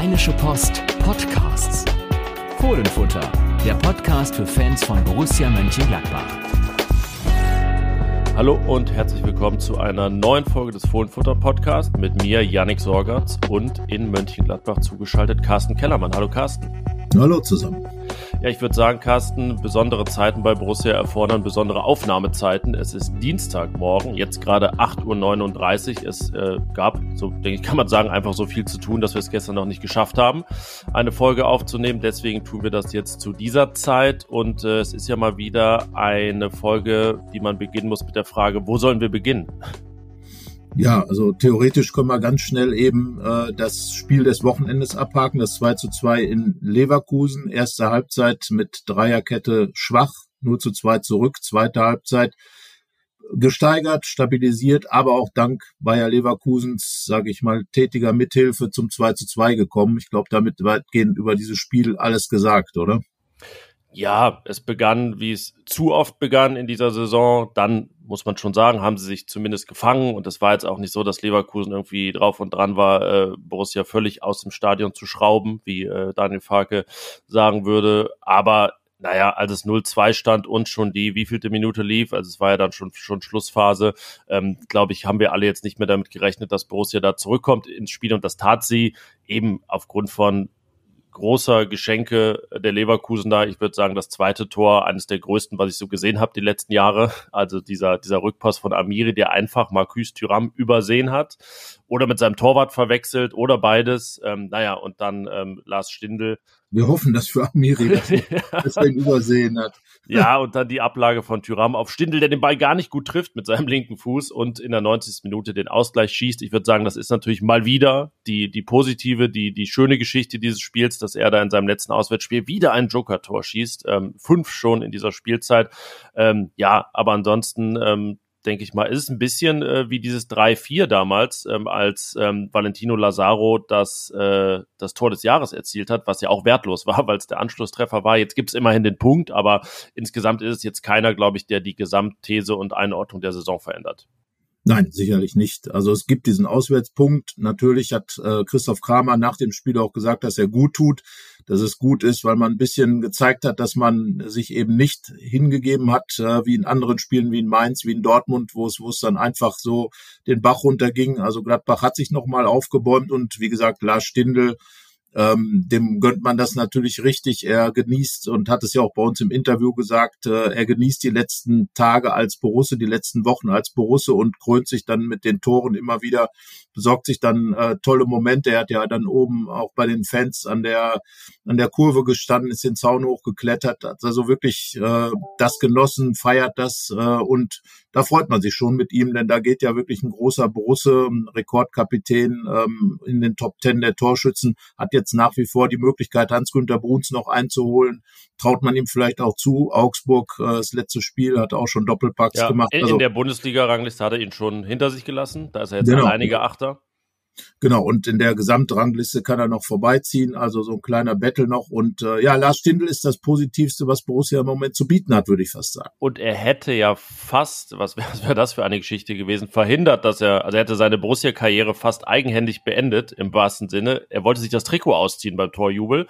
Rheinische Post Podcasts. Fohlenfutter, der Podcast für Fans von Borussia Mönchengladbach. Hallo und herzlich willkommen zu einer neuen Folge des Fohlenfutter Podcasts mit mir, Yannick Sorgatz und in Mönchengladbach zugeschaltet Carsten Kellermann. Hallo Carsten. Hallo zusammen. Ja, ich würde sagen, Carsten, besondere Zeiten bei Borussia erfordern besondere Aufnahmezeiten. Es ist Dienstagmorgen, jetzt gerade 8.39 Uhr. Es äh, gab, so denke ich, kann man sagen, einfach so viel zu tun, dass wir es gestern noch nicht geschafft haben, eine Folge aufzunehmen. Deswegen tun wir das jetzt zu dieser Zeit. Und äh, es ist ja mal wieder eine Folge, die man beginnen muss mit der Frage, wo sollen wir beginnen? Ja, also theoretisch können wir ganz schnell eben äh, das Spiel des Wochenendes abhaken, das 2 zu 2 in Leverkusen. Erste Halbzeit mit Dreierkette schwach, nur zu 2 zurück. Zweite Halbzeit gesteigert, stabilisiert, aber auch dank Bayer Leverkusens, sage ich mal, tätiger Mithilfe zum 2 zu 2 gekommen. Ich glaube, damit weitgehend über dieses Spiel alles gesagt, oder? Ja, es begann, wie es zu oft begann in dieser Saison. Dann muss man schon sagen, haben sie sich zumindest gefangen. Und es war jetzt auch nicht so, dass Leverkusen irgendwie drauf und dran war, äh, Borussia völlig aus dem Stadion zu schrauben, wie äh, Daniel Farke sagen würde. Aber naja, als es 0-2 stand und schon die wievielte Minute lief, also es war ja dann schon, schon Schlussphase, ähm, glaube ich, haben wir alle jetzt nicht mehr damit gerechnet, dass Borussia da zurückkommt ins Spiel und das tat sie eben aufgrund von großer Geschenke der Leverkusen da. Ich würde sagen, das zweite Tor, eines der größten, was ich so gesehen habe die letzten Jahre. Also dieser, dieser Rückpass von Amiri, der einfach Marcus Thuram übersehen hat oder mit seinem Torwart verwechselt oder beides. Ähm, naja, und dann ähm, Lars Stindl wir hoffen, dass für Amiri das, ihn übersehen hat. Ja, und dann die Ablage von Tyram auf Stindel, der den Ball gar nicht gut trifft mit seinem linken Fuß und in der 90. Minute den Ausgleich schießt. Ich würde sagen, das ist natürlich mal wieder die, die positive, die, die schöne Geschichte dieses Spiels, dass er da in seinem letzten Auswärtsspiel wieder ein Joker-Tor schießt. Ähm, fünf schon in dieser Spielzeit. Ähm, ja, aber ansonsten ähm, denke ich mal, ist es ein bisschen äh, wie dieses 3-4 damals, ähm, als ähm, Valentino Lazaro das, äh, das Tor des Jahres erzielt hat, was ja auch wertlos war, weil es der Anschlusstreffer war. Jetzt gibt es immerhin den Punkt, aber insgesamt ist es jetzt keiner, glaube ich, der die Gesamtthese und Einordnung der Saison verändert. Nein, sicherlich nicht. Also es gibt diesen Auswärtspunkt. Natürlich hat äh, Christoph Kramer nach dem Spiel auch gesagt, dass er gut tut, dass es gut ist, weil man ein bisschen gezeigt hat, dass man sich eben nicht hingegeben hat, äh, wie in anderen Spielen, wie in Mainz, wie in Dortmund, wo es, wo es dann einfach so den Bach runterging. Also Gladbach hat sich nochmal aufgebäumt und wie gesagt, Lars Stindl ähm, dem gönnt man das natürlich richtig. Er genießt und hat es ja auch bei uns im Interview gesagt, äh, er genießt die letzten Tage als Borusse, die letzten Wochen als Borusse und krönt sich dann mit den Toren immer wieder, besorgt sich dann äh, tolle Momente. Er hat ja dann oben auch bei den Fans an der an der Kurve gestanden, ist den Zaun hochgeklettert, hat also wirklich äh, das genossen, feiert das äh, und da freut man sich schon mit ihm, denn da geht ja wirklich ein großer Borusse, Rekordkapitän ähm, in den Top Ten der Torschützen, hat jetzt nach wie vor die Möglichkeit, Hans-Günther Bruns noch einzuholen. Traut man ihm vielleicht auch zu. Augsburg, äh, das letzte Spiel, hat auch schon Doppelpacks ja, gemacht. In, also, in der Bundesliga-Rangliste hat er ihn schon hinter sich gelassen. Da ist er jetzt genau. alleiniger Achter. Genau, und in der Gesamtrangliste kann er noch vorbeiziehen, also so ein kleiner Battle noch. Und äh, ja, Lars Stindl ist das Positivste, was Borussia im Moment zu bieten hat, würde ich fast sagen. Und er hätte ja fast, was wäre wär das für eine Geschichte gewesen, verhindert, dass er, also er hätte seine Borussia-Karriere fast eigenhändig beendet, im wahrsten Sinne. Er wollte sich das Trikot ausziehen beim Torjubel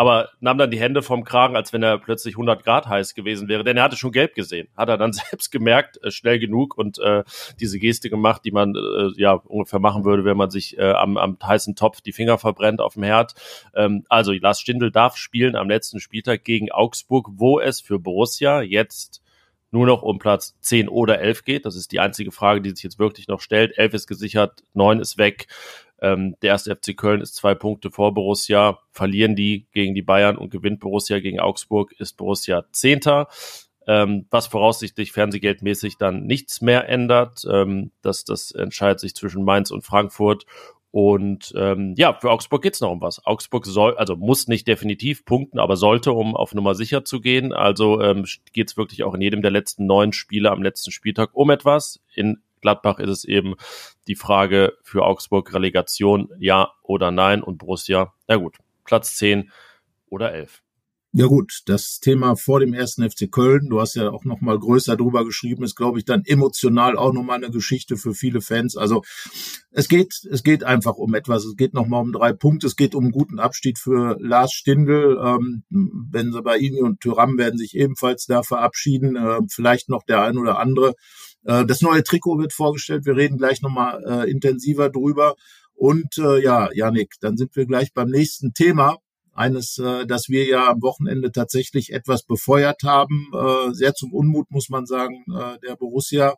aber nahm dann die Hände vom Kragen, als wenn er plötzlich 100 Grad heiß gewesen wäre, denn er hatte schon gelb gesehen. Hat er dann selbst gemerkt, äh, schnell genug und äh, diese Geste gemacht, die man äh, ja ungefähr machen würde, wenn man sich äh, am, am heißen Topf die Finger verbrennt auf dem Herd. Ähm, also Lars Stindl darf spielen am letzten Spieltag gegen Augsburg, wo es für Borussia jetzt nur noch um Platz 10 oder 11 geht. Das ist die einzige Frage, die sich jetzt wirklich noch stellt. 11 ist gesichert, 9 ist weg. Ähm, der erste FC Köln ist zwei Punkte vor Borussia. Verlieren die gegen die Bayern und gewinnt Borussia gegen Augsburg, ist Borussia Zehnter. Ähm, was voraussichtlich fernsehgeldmäßig dann nichts mehr ändert. Ähm, das, das entscheidet sich zwischen Mainz und Frankfurt. Und ähm, ja, für Augsburg geht's noch um was. Augsburg soll, also muss nicht definitiv punkten, aber sollte, um auf Nummer sicher zu gehen. Also ähm, geht's wirklich auch in jedem der letzten neun Spiele am letzten Spieltag um etwas. In Gladbach ist es eben die Frage für Augsburg Relegation, ja oder nein und Borussia, na gut, Platz 10 oder 11. Ja gut, das Thema vor dem ersten FC Köln, du hast ja auch noch mal größer drüber geschrieben, ist glaube ich dann emotional auch noch mal eine Geschichte für viele Fans. Also es geht, es geht einfach um etwas. Es geht noch mal um drei Punkte. Es geht um einen guten Abschied für Lars Stindl. Ähm, Benzabaini und Tyram werden sich ebenfalls da verabschieden. Äh, vielleicht noch der ein oder andere. Äh, das neue Trikot wird vorgestellt. Wir reden gleich noch mal äh, intensiver drüber. Und äh, ja, Janik, dann sind wir gleich beim nächsten Thema eines, äh, das wir ja am Wochenende tatsächlich etwas befeuert haben, äh, sehr zum Unmut muss man sagen, äh, der Borussia,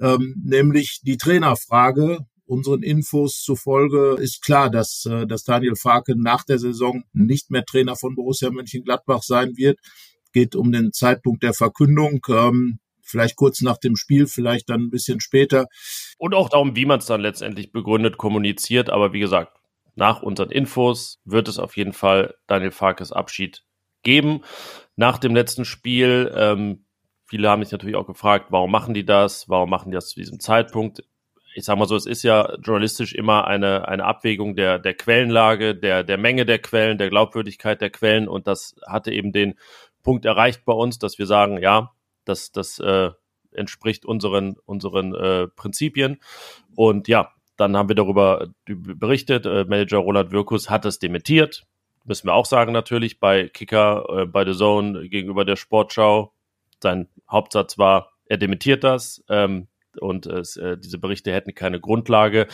ähm, nämlich die Trainerfrage. Unseren Infos zufolge ist klar, dass, äh, dass Daniel Farke nach der Saison nicht mehr Trainer von Borussia Mönchengladbach sein wird. Geht um den Zeitpunkt der Verkündung. Ähm, vielleicht kurz nach dem Spiel, vielleicht dann ein bisschen später. Und auch darum, wie man es dann letztendlich begründet, kommuniziert. Aber wie gesagt, nach unseren Infos wird es auf jeden Fall Daniel Farkes Abschied geben. Nach dem letzten Spiel, ähm, viele haben mich natürlich auch gefragt, warum machen die das? Warum machen die das zu diesem Zeitpunkt? Ich sage mal so, es ist ja journalistisch immer eine, eine Abwägung der, der Quellenlage, der, der Menge der Quellen, der Glaubwürdigkeit der Quellen und das hatte eben den Punkt erreicht bei uns, dass wir sagen, ja, das, das äh, entspricht unseren, unseren äh, Prinzipien. Und ja, dann haben wir darüber berichtet. Äh, Manager Roland Wirkus hat es dementiert. Müssen wir auch sagen natürlich bei Kicker, äh, bei The Zone gegenüber der Sportschau. Sein Hauptsatz war, er dementiert das ähm, und äh, diese Berichte hätten keine Grundlage.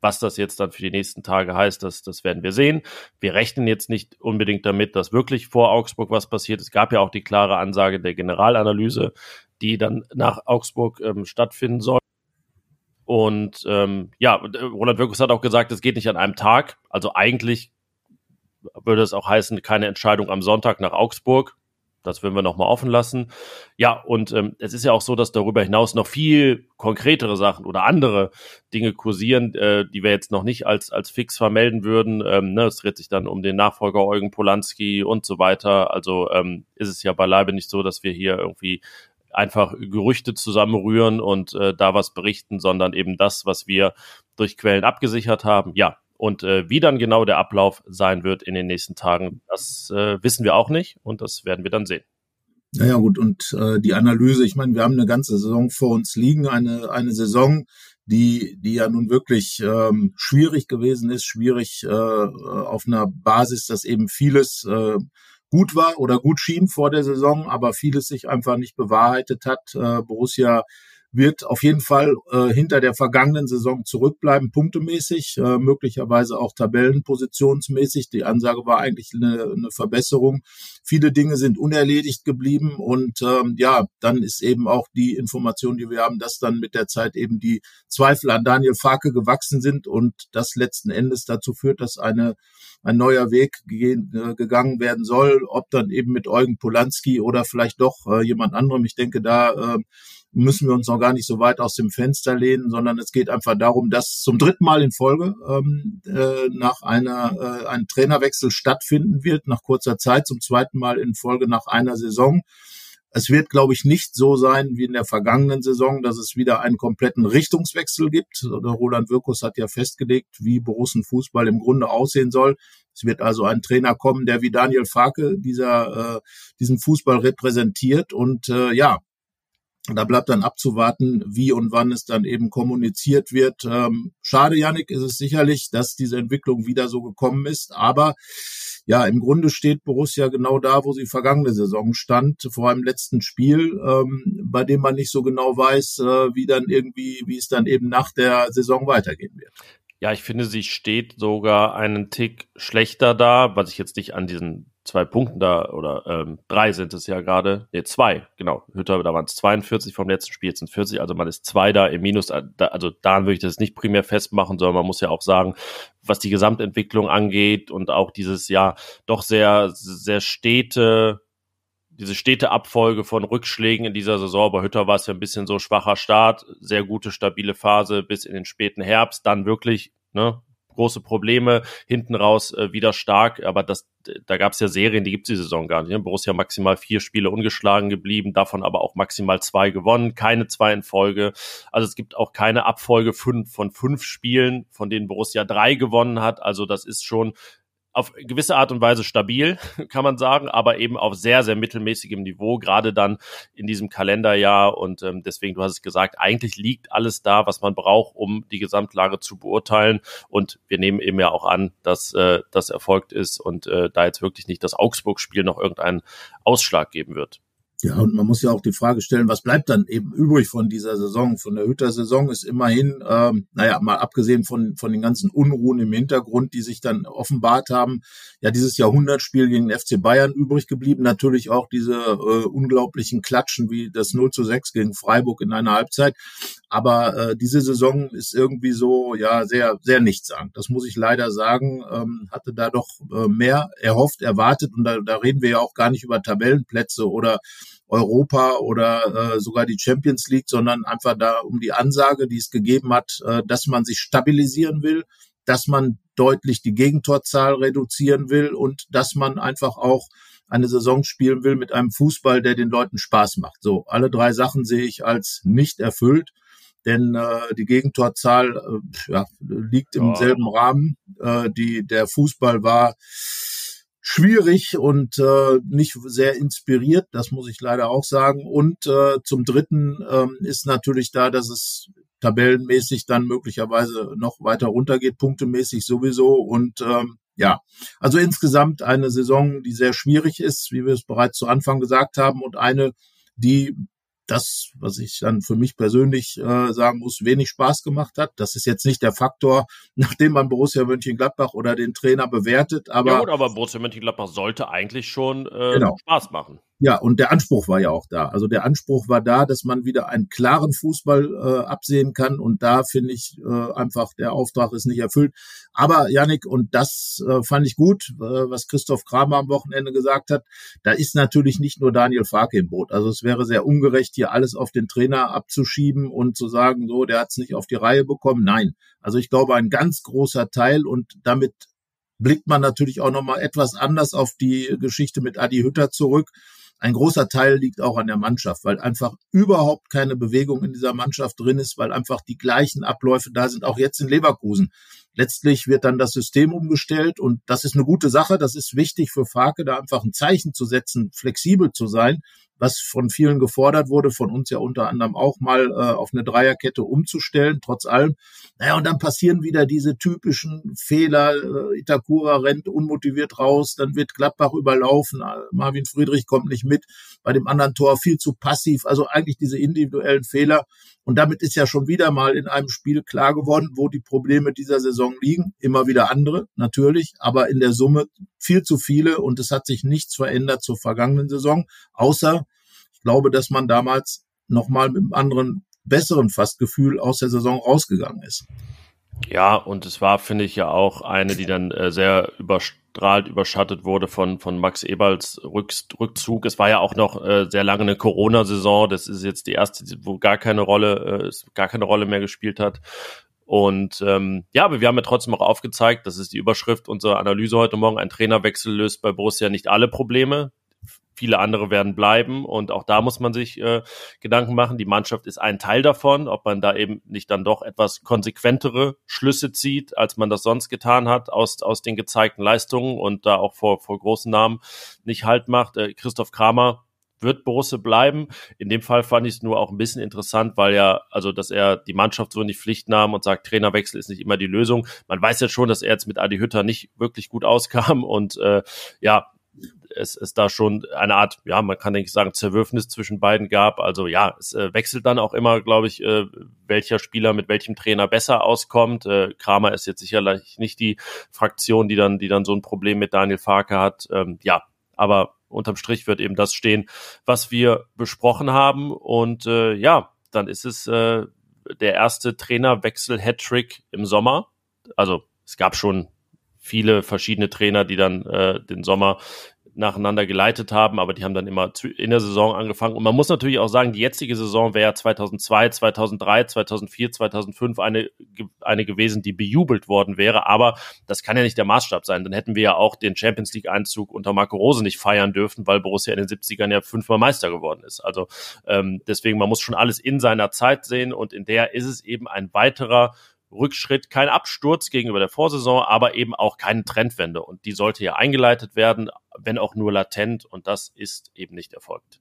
Was das jetzt dann für die nächsten Tage heißt, das, das werden wir sehen. Wir rechnen jetzt nicht unbedingt damit, dass wirklich vor Augsburg was passiert. Es gab ja auch die klare Ansage der Generalanalyse, die dann nach Augsburg ähm, stattfinden soll. Und ähm, ja, Roland Wirkus hat auch gesagt, es geht nicht an einem Tag. Also eigentlich würde es auch heißen, keine Entscheidung am Sonntag nach Augsburg. Das würden wir nochmal offen lassen. Ja, und ähm, es ist ja auch so, dass darüber hinaus noch viel konkretere Sachen oder andere Dinge kursieren, äh, die wir jetzt noch nicht als, als fix vermelden würden. Ähm, ne, es dreht sich dann um den Nachfolger Eugen Polanski und so weiter. Also ähm, ist es ja beileibe nicht so, dass wir hier irgendwie einfach Gerüchte zusammenrühren und äh, da was berichten, sondern eben das, was wir durch Quellen abgesichert haben. Ja, und äh, wie dann genau der Ablauf sein wird in den nächsten Tagen, das äh, wissen wir auch nicht und das werden wir dann sehen. Naja gut, und äh, die Analyse, ich meine, wir haben eine ganze Saison vor uns liegen, eine, eine Saison, die, die ja nun wirklich ähm, schwierig gewesen ist, schwierig äh, auf einer Basis, dass eben vieles äh, gut war oder gut schien vor der Saison, aber vieles sich einfach nicht bewahrheitet hat. Äh, Borussia wird auf jeden Fall äh, hinter der vergangenen Saison zurückbleiben, punktemäßig, äh, möglicherweise auch tabellenpositionsmäßig. Die Ansage war eigentlich eine, eine Verbesserung. Viele Dinge sind unerledigt geblieben und ähm, ja, dann ist eben auch die Information, die wir haben, dass dann mit der Zeit eben die Zweifel an Daniel Farke gewachsen sind und das letzten Endes dazu führt, dass eine ein neuer Weg äh, gegangen werden soll, ob dann eben mit Eugen Polanski oder vielleicht doch äh, jemand anderem. Ich denke, da äh, müssen wir uns noch gar nicht so weit aus dem Fenster lehnen, sondern es geht einfach darum, dass zum dritten Mal in Folge ähm, äh, nach einer äh, ein Trainerwechsel stattfinden wird, nach kurzer Zeit, zum zweiten Mal in Folge nach einer Saison. Es wird, glaube ich, nicht so sein wie in der vergangenen Saison, dass es wieder einen kompletten Richtungswechsel gibt. Roland Wirkus hat ja festgelegt, wie Borussen Fußball im Grunde aussehen soll. Es wird also ein Trainer kommen, der wie Daniel Farke dieser, äh, diesen Fußball repräsentiert. Und äh, ja, da bleibt dann abzuwarten, wie und wann es dann eben kommuniziert wird. Ähm, schade, Yannick, ist es sicherlich, dass diese Entwicklung wieder so gekommen ist. Aber ja, im Grunde steht Borussia genau da, wo sie vergangene Saison stand, vor einem letzten Spiel, ähm, bei dem man nicht so genau weiß, äh, wie dann irgendwie, wie es dann eben nach der Saison weitergehen wird. Ja, ich finde, sie steht sogar einen Tick schlechter da, was ich jetzt nicht an diesen zwei Punkten da, oder ähm, drei sind es ja gerade, nee, zwei, genau, Hütter, da waren es 42 vom letzten Spiel, jetzt sind 40, also man ist zwei da im Minus, äh, also daran würde ich das nicht primär festmachen, sondern man muss ja auch sagen, was die Gesamtentwicklung angeht und auch dieses, ja, doch sehr, sehr stete, diese stete Abfolge von Rückschlägen in dieser Saison. Bei Hütter war es ja ein bisschen so schwacher Start, sehr gute, stabile Phase bis in den späten Herbst, dann wirklich, ne, große Probleme, hinten raus äh, wieder stark, aber das, da gab es ja Serien, die gibt es die Saison gar nicht. Ne? Borussia maximal vier Spiele ungeschlagen geblieben, davon aber auch maximal zwei gewonnen, keine zwei in Folge. Also es gibt auch keine Abfolge fünf von fünf Spielen, von denen Borussia drei gewonnen hat. Also das ist schon auf gewisse Art und Weise stabil, kann man sagen, aber eben auf sehr, sehr mittelmäßigem Niveau, gerade dann in diesem Kalenderjahr. Und ähm, deswegen, du hast es gesagt, eigentlich liegt alles da, was man braucht, um die Gesamtlage zu beurteilen. Und wir nehmen eben ja auch an, dass äh, das erfolgt ist und äh, da jetzt wirklich nicht das Augsburg-Spiel noch irgendeinen Ausschlag geben wird. Ja, und man muss ja auch die Frage stellen, was bleibt dann eben übrig von dieser Saison? Von der Hütter-Saison ist immerhin, ähm, naja, mal abgesehen von, von den ganzen Unruhen im Hintergrund, die sich dann offenbart haben, ja, dieses Jahrhundertspiel gegen den FC Bayern übrig geblieben. Natürlich auch diese äh, unglaublichen Klatschen wie das 0 zu 6 gegen Freiburg in einer Halbzeit. Aber äh, diese Saison ist irgendwie so, ja, sehr, sehr nichtssagend. Das muss ich leider sagen. Ähm, hatte da doch äh, mehr erhofft, erwartet. Und da, da reden wir ja auch gar nicht über Tabellenplätze oder Europa oder äh, sogar die Champions League, sondern einfach da um die Ansage, die es gegeben hat, äh, dass man sich stabilisieren will, dass man deutlich die Gegentorzahl reduzieren will und dass man einfach auch eine Saison spielen will mit einem Fußball, der den Leuten Spaß macht. So, alle drei Sachen sehe ich als nicht erfüllt, denn äh, die Gegentorzahl äh, ja, liegt im ja. selben Rahmen. Äh, die, der Fußball war schwierig und äh, nicht sehr inspiriert, das muss ich leider auch sagen. Und äh, zum Dritten ähm, ist natürlich da, dass es tabellenmäßig dann möglicherweise noch weiter runtergeht, punktemäßig sowieso. Und ähm, ja, also insgesamt eine Saison, die sehr schwierig ist, wie wir es bereits zu Anfang gesagt haben, und eine, die das, was ich dann für mich persönlich äh, sagen muss, wenig Spaß gemacht hat. Das ist jetzt nicht der Faktor, nachdem man Borussia Mönchengladbach oder den Trainer bewertet. Aber, ja gut, aber Borussia Mönchengladbach sollte eigentlich schon äh, genau. Spaß machen. Ja, und der Anspruch war ja auch da. Also der Anspruch war da, dass man wieder einen klaren Fußball äh, absehen kann. Und da finde ich äh, einfach, der Auftrag ist nicht erfüllt. Aber Yannick, und das äh, fand ich gut, äh, was Christoph Kramer am Wochenende gesagt hat, da ist natürlich nicht nur Daniel Farke im Boot. Also es wäre sehr ungerecht, hier alles auf den Trainer abzuschieben und zu sagen, so, der hat es nicht auf die Reihe bekommen. Nein. Also ich glaube, ein ganz großer Teil und damit blickt man natürlich auch nochmal etwas anders auf die Geschichte mit Adi Hütter zurück ein großer Teil liegt auch an der Mannschaft, weil einfach überhaupt keine Bewegung in dieser Mannschaft drin ist, weil einfach die gleichen Abläufe da sind, auch jetzt in Leverkusen. Letztlich wird dann das System umgestellt und das ist eine gute Sache. Das ist wichtig für Farke, da einfach ein Zeichen zu setzen, flexibel zu sein was von vielen gefordert wurde, von uns ja unter anderem auch mal äh, auf eine Dreierkette umzustellen, trotz allem. Naja, und dann passieren wieder diese typischen Fehler. Äh, Itakura rennt unmotiviert raus, dann wird Gladbach überlaufen, äh, Marvin Friedrich kommt nicht mit, bei dem anderen Tor viel zu passiv. Also eigentlich diese individuellen Fehler. Und damit ist ja schon wieder mal in einem Spiel klar geworden, wo die Probleme dieser Saison liegen. Immer wieder andere, natürlich, aber in der Summe viel zu viele und es hat sich nichts verändert zur vergangenen Saison, außer glaube, dass man damals nochmal mit einem anderen, besseren Fastgefühl aus der Saison rausgegangen ist. Ja, und es war, finde ich, ja auch eine, die dann äh, sehr überstrahlt, überschattet wurde von, von Max Eberls Rück, Rückzug. Es war ja auch noch äh, sehr lange eine Corona-Saison. Das ist jetzt die erste, wo gar keine Rolle, äh, gar keine Rolle mehr gespielt hat. Und ähm, ja, aber wir haben ja trotzdem auch aufgezeigt, das ist die Überschrift unserer Analyse heute Morgen, ein Trainerwechsel löst bei Borussia nicht alle Probleme viele andere werden bleiben und auch da muss man sich äh, Gedanken machen. Die Mannschaft ist ein Teil davon, ob man da eben nicht dann doch etwas konsequentere Schlüsse zieht, als man das sonst getan hat aus, aus den gezeigten Leistungen und da auch vor, vor großen Namen nicht halt macht. Äh, Christoph Kramer wird Borussia bleiben. In dem Fall fand ich es nur auch ein bisschen interessant, weil ja, also, dass er die Mannschaft so in die Pflicht nahm und sagt, Trainerwechsel ist nicht immer die Lösung. Man weiß ja schon, dass er jetzt mit Adi Hütter nicht wirklich gut auskam und äh, ja, es, es da schon eine Art, ja, man kann denke ich sagen, Zerwürfnis zwischen beiden gab. Also ja, es äh, wechselt dann auch immer, glaube ich, äh, welcher Spieler mit welchem Trainer besser auskommt. Äh, Kramer ist jetzt sicherlich nicht die Fraktion, die dann, die dann so ein Problem mit Daniel Farke hat. Ähm, ja, aber unterm Strich wird eben das stehen, was wir besprochen haben. Und äh, ja, dann ist es äh, der erste Trainerwechsel-Hattrick im Sommer. Also es gab schon viele verschiedene Trainer, die dann äh, den Sommer nacheinander geleitet haben, aber die haben dann immer in der Saison angefangen. Und man muss natürlich auch sagen, die jetzige Saison wäre 2002, 2003, 2004, 2005 eine, eine gewesen, die bejubelt worden wäre. Aber das kann ja nicht der Maßstab sein. Dann hätten wir ja auch den Champions League Einzug unter Marco Rose nicht feiern dürfen, weil Borussia in den 70ern ja fünfmal Meister geworden ist. Also ähm, deswegen, man muss schon alles in seiner Zeit sehen und in der ist es eben ein weiterer Rückschritt, kein Absturz gegenüber der Vorsaison, aber eben auch keine Trendwende. Und die sollte ja eingeleitet werden, wenn auch nur latent. Und das ist eben nicht erfolgt.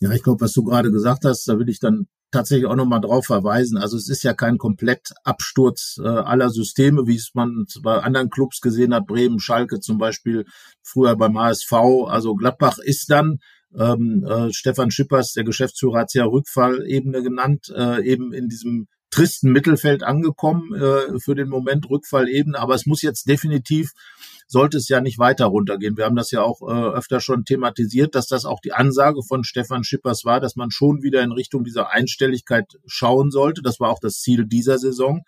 Ja, ich glaube, was du gerade gesagt hast, da will ich dann tatsächlich auch nochmal drauf verweisen. Also es ist ja kein Komplettabsturz äh, aller Systeme, wie es man bei anderen Clubs gesehen hat, Bremen, Schalke zum Beispiel, früher beim HSV. Also Gladbach ist dann, ähm, äh, Stefan Schippers, der Geschäftsführer, hat es ja Rückfallebene genannt, äh, eben in diesem tristen Mittelfeld angekommen, äh, für den Moment Rückfallebene. Aber es muss jetzt definitiv sollte es ja nicht weiter runtergehen. Wir haben das ja auch äh, öfter schon thematisiert, dass das auch die Ansage von Stefan Schippers war, dass man schon wieder in Richtung dieser Einstelligkeit schauen sollte. Das war auch das Ziel dieser Saison.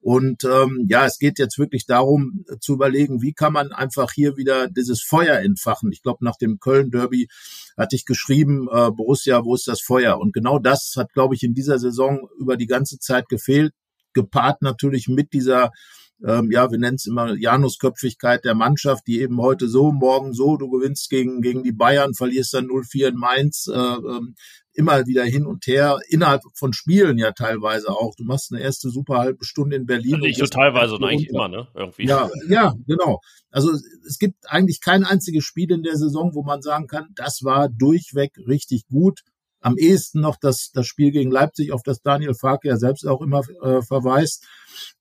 Und ähm, ja, es geht jetzt wirklich darum zu überlegen, wie kann man einfach hier wieder dieses Feuer entfachen. Ich glaube, nach dem Köln-Derby hatte ich geschrieben, äh, Borussia, wo ist das Feuer? Und genau das hat, glaube ich, in dieser Saison über die ganze Zeit gefehlt, gepaart natürlich mit dieser ähm, ja, wir nennen es immer Janusköpfigkeit der Mannschaft, die eben heute so, morgen so, du gewinnst gegen, gegen die Bayern, verlierst dann 0-4 in Mainz, äh, ähm, immer wieder hin und her, innerhalb von Spielen ja teilweise auch. Du machst eine erste super halbe Stunde in Berlin. Also nicht so teilweise und eigentlich immer, ne? Irgendwie. Ja, ja, genau. Also es gibt eigentlich kein einziges Spiel in der Saison, wo man sagen kann, das war durchweg richtig gut am ehesten noch das, das Spiel gegen Leipzig, auf das Daniel Farke ja selbst auch immer äh, verweist.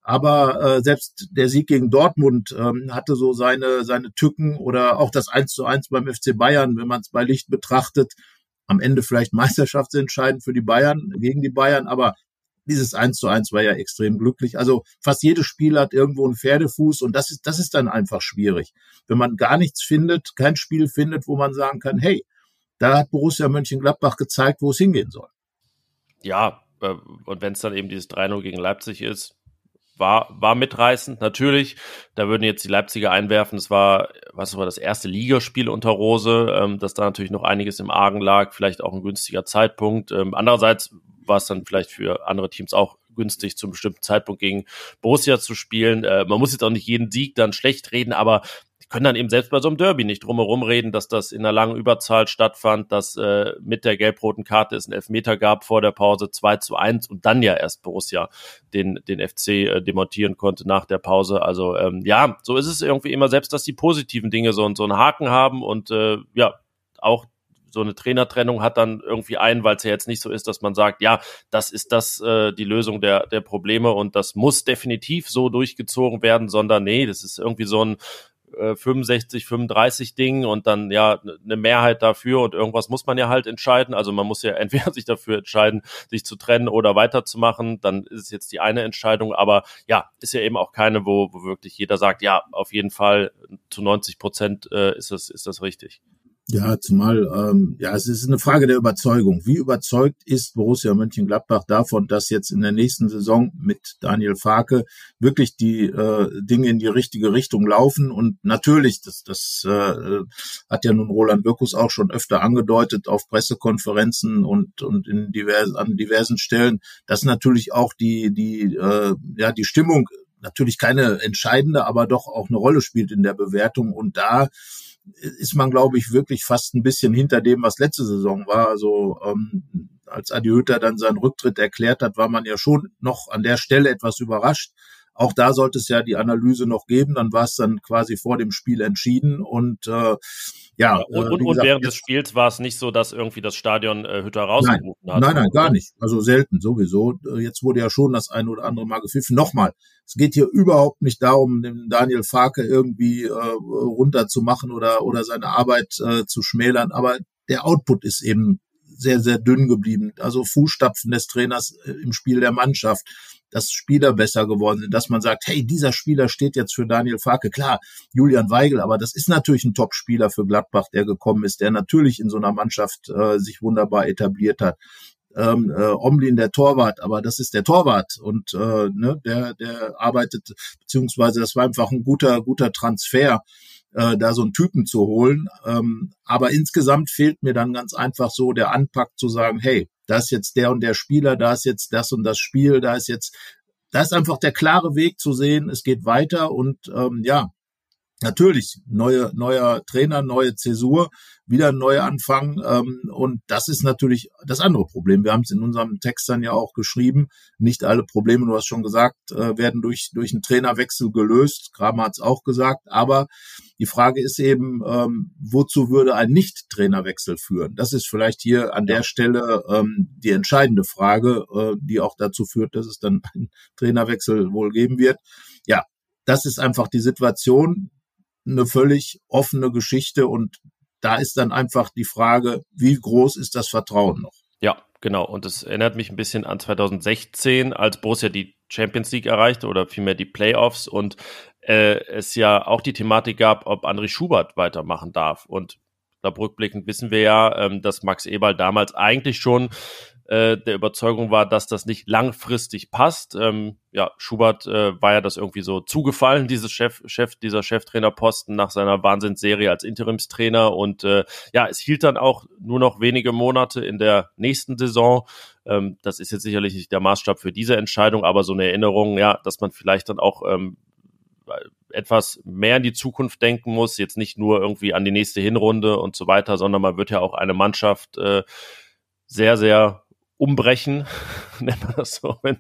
Aber äh, selbst der Sieg gegen Dortmund ähm, hatte so seine, seine Tücken oder auch das 1 zu 1 beim FC Bayern, wenn man es bei Licht betrachtet. Am Ende vielleicht meisterschaftsentscheidend für die Bayern, gegen die Bayern, aber dieses 1 zu 1 war ja extrem glücklich. Also fast jedes Spiel hat irgendwo einen Pferdefuß und das ist, das ist dann einfach schwierig. Wenn man gar nichts findet, kein Spiel findet, wo man sagen kann, hey, da hat Borussia Mönchengladbach gezeigt, wo es hingehen soll. Ja, äh, und wenn es dann eben dieses 3-0 gegen Leipzig ist, war, war mitreißend, natürlich. Da würden jetzt die Leipziger einwerfen. Es war, was war das erste Ligaspiel unter Rose, ähm, dass da natürlich noch einiges im Argen lag, vielleicht auch ein günstiger Zeitpunkt. Ähm, andererseits war es dann vielleicht für andere Teams auch günstig zum bestimmten Zeitpunkt gegen Borussia zu spielen. Äh, man muss jetzt auch nicht jeden Sieg dann schlecht reden, aber können dann eben selbst bei so einem Derby nicht drumherum reden, dass das in einer langen Überzahl stattfand, dass äh, mit der gelb-roten Karte es einen Elfmeter gab vor der Pause 2 zu 1 und dann ja erst Borussia den, den FC äh, demontieren konnte nach der Pause. Also ähm, ja, so ist es irgendwie immer, selbst dass die positiven Dinge so, so einen Haken haben und äh, ja, auch so eine Trainertrennung hat dann irgendwie ein, weil es ja jetzt nicht so ist, dass man sagt, ja, das ist das äh, die Lösung der der Probleme und das muss definitiv so durchgezogen werden, sondern nee, das ist irgendwie so ein 65, äh, 35 Ding und dann ja eine Mehrheit dafür und irgendwas muss man ja halt entscheiden. Also man muss ja entweder sich dafür entscheiden, sich zu trennen oder weiterzumachen. Dann ist es jetzt die eine Entscheidung, aber ja, ist ja eben auch keine, wo, wo wirklich jeder sagt, ja, auf jeden Fall zu 90 Prozent äh, ist das, ist das richtig. Ja, zumal, ähm, ja, es ist eine Frage der Überzeugung. Wie überzeugt ist Borussia Mönchengladbach davon, dass jetzt in der nächsten Saison mit Daniel Farke wirklich die äh, Dinge in die richtige Richtung laufen? Und natürlich, das, das äh, hat ja nun Roland Wirkus auch schon öfter angedeutet auf Pressekonferenzen und, und in diversen, an diversen Stellen, dass natürlich auch die, die, äh, ja, die Stimmung natürlich keine entscheidende, aber doch auch eine Rolle spielt in der Bewertung. Und da ist man, glaube ich, wirklich fast ein bisschen hinter dem, was letzte Saison war. Also ähm, als Adi Hütter dann seinen Rücktritt erklärt hat, war man ja schon noch an der Stelle etwas überrascht. Auch da sollte es ja die Analyse noch geben. Dann war es dann quasi vor dem Spiel entschieden und äh, ja, und, äh, und, gesagt, während des Spiels war es nicht so, dass irgendwie das Stadion äh, Hütter rausgerufen nein, hat. Nein, nein, gar nicht. Also selten sowieso. Äh, jetzt wurde ja schon das eine oder andere Mal gepfiffen. Nochmal, es geht hier überhaupt nicht darum, den Daniel Farke irgendwie äh, runterzumachen oder oder seine Arbeit äh, zu schmälern. Aber der Output ist eben sehr, sehr dünn geblieben. Also Fußstapfen des Trainers äh, im Spiel der Mannschaft dass Spieler besser geworden sind, dass man sagt, hey, dieser Spieler steht jetzt für Daniel Farke. Klar, Julian Weigel, aber das ist natürlich ein Top-Spieler für Gladbach, der gekommen ist, der natürlich in so einer Mannschaft äh, sich wunderbar etabliert hat. Ähm, äh, Omlin der Torwart, aber das ist der Torwart und äh, ne, der der arbeitet beziehungsweise das war einfach ein guter guter Transfer, äh, da so einen Typen zu holen. Ähm, aber insgesamt fehlt mir dann ganz einfach so der Anpack zu sagen, hey, da ist jetzt der und der Spieler, da ist jetzt das und das Spiel, da ist jetzt, da ist einfach der klare Weg zu sehen, es geht weiter und ähm, ja, natürlich neue, neuer Trainer, neue Zäsur, wieder ein Neuanfang. Ähm, und das ist natürlich das andere Problem. Wir haben es in unserem Text dann ja auch geschrieben. Nicht alle Probleme, du hast schon gesagt, äh, werden durch, durch einen Trainerwechsel gelöst. Kramer hat es auch gesagt. Aber die Frage ist eben, ähm, wozu würde ein Nicht-Trainerwechsel führen? Das ist vielleicht hier an der Stelle ähm, die entscheidende Frage, äh, die auch dazu führt, dass es dann einen Trainerwechsel wohl geben wird. Ja, das ist einfach die Situation eine völlig offene Geschichte und da ist dann einfach die Frage, wie groß ist das Vertrauen noch? Ja, genau. Und es erinnert mich ein bisschen an 2016, als Borussia die Champions League erreichte oder vielmehr die Playoffs und äh, es ja auch die Thematik gab, ob André Schubert weitermachen darf. Und da rückblickend wissen wir ja, ähm, dass Max Eberl damals eigentlich schon äh, der Überzeugung war, dass das nicht langfristig passt. Ähm, ja, Schubert äh, war ja das irgendwie so zugefallen, dieses Chef, Chef, dieser Cheftrainerposten nach seiner Wahnsinnsserie als Interimstrainer. Und äh, ja, es hielt dann auch nur noch wenige Monate in der nächsten Saison. Ähm, das ist jetzt sicherlich nicht der Maßstab für diese Entscheidung, aber so eine Erinnerung, ja, dass man vielleicht dann auch ähm, etwas mehr in die Zukunft denken muss, jetzt nicht nur irgendwie an die nächste Hinrunde und so weiter, sondern man wird ja auch eine Mannschaft äh, sehr, sehr umbrechen, nennt man das so, wenn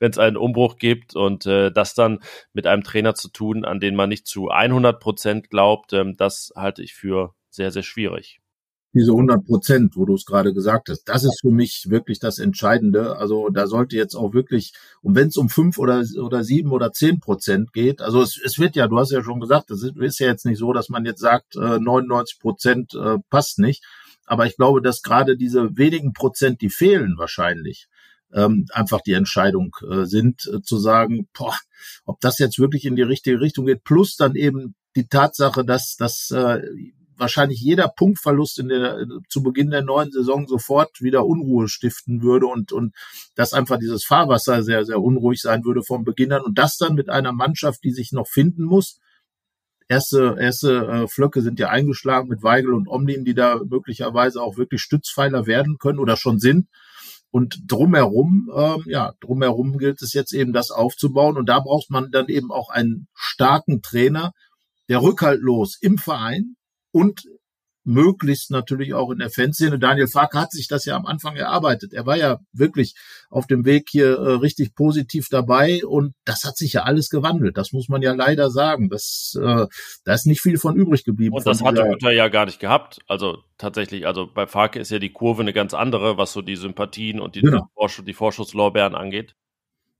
es einen Umbruch gibt und äh, das dann mit einem Trainer zu tun, an den man nicht zu 100 Prozent glaubt, ähm, das halte ich für sehr, sehr schwierig. Diese 100 Prozent, wo du es gerade gesagt hast, das ist für mich wirklich das Entscheidende. Also da sollte jetzt auch wirklich, und wenn es um fünf oder, oder sieben oder zehn Prozent geht, also es, es wird ja, du hast ja schon gesagt, ist, ist ja jetzt nicht so, dass man jetzt sagt, äh, 99 Prozent äh, passt nicht. Aber ich glaube, dass gerade diese wenigen Prozent, die fehlen wahrscheinlich, ähm, einfach die Entscheidung äh, sind, äh, zu sagen, boah, ob das jetzt wirklich in die richtige Richtung geht, plus dann eben die Tatsache, dass, dass äh, wahrscheinlich jeder Punktverlust in der, zu Beginn der neuen Saison sofort wieder Unruhe stiften würde und, und dass einfach dieses Fahrwasser sehr, sehr unruhig sein würde vom Beginn an. Und das dann mit einer Mannschaft, die sich noch finden muss, Erste, erste äh, Flöcke sind ja eingeschlagen mit Weigel und Omlin, die da möglicherweise auch wirklich Stützpfeiler werden können oder schon sind. Und drumherum, ähm, ja, drumherum gilt es jetzt eben, das aufzubauen. Und da braucht man dann eben auch einen starken Trainer, der rückhaltlos im Verein und möglichst natürlich auch in der Fanszene. Daniel Farke hat sich das ja am Anfang erarbeitet. Er war ja wirklich auf dem Weg hier äh, richtig positiv dabei und das hat sich ja alles gewandelt. Das muss man ja leider sagen. Das, äh, da ist nicht viel von übrig geblieben. Und das hatte Hütter ja gar nicht gehabt. Also tatsächlich, also bei Farke ist ja die Kurve eine ganz andere, was so die Sympathien und die, genau. Die Vorschusslorbeeren angeht.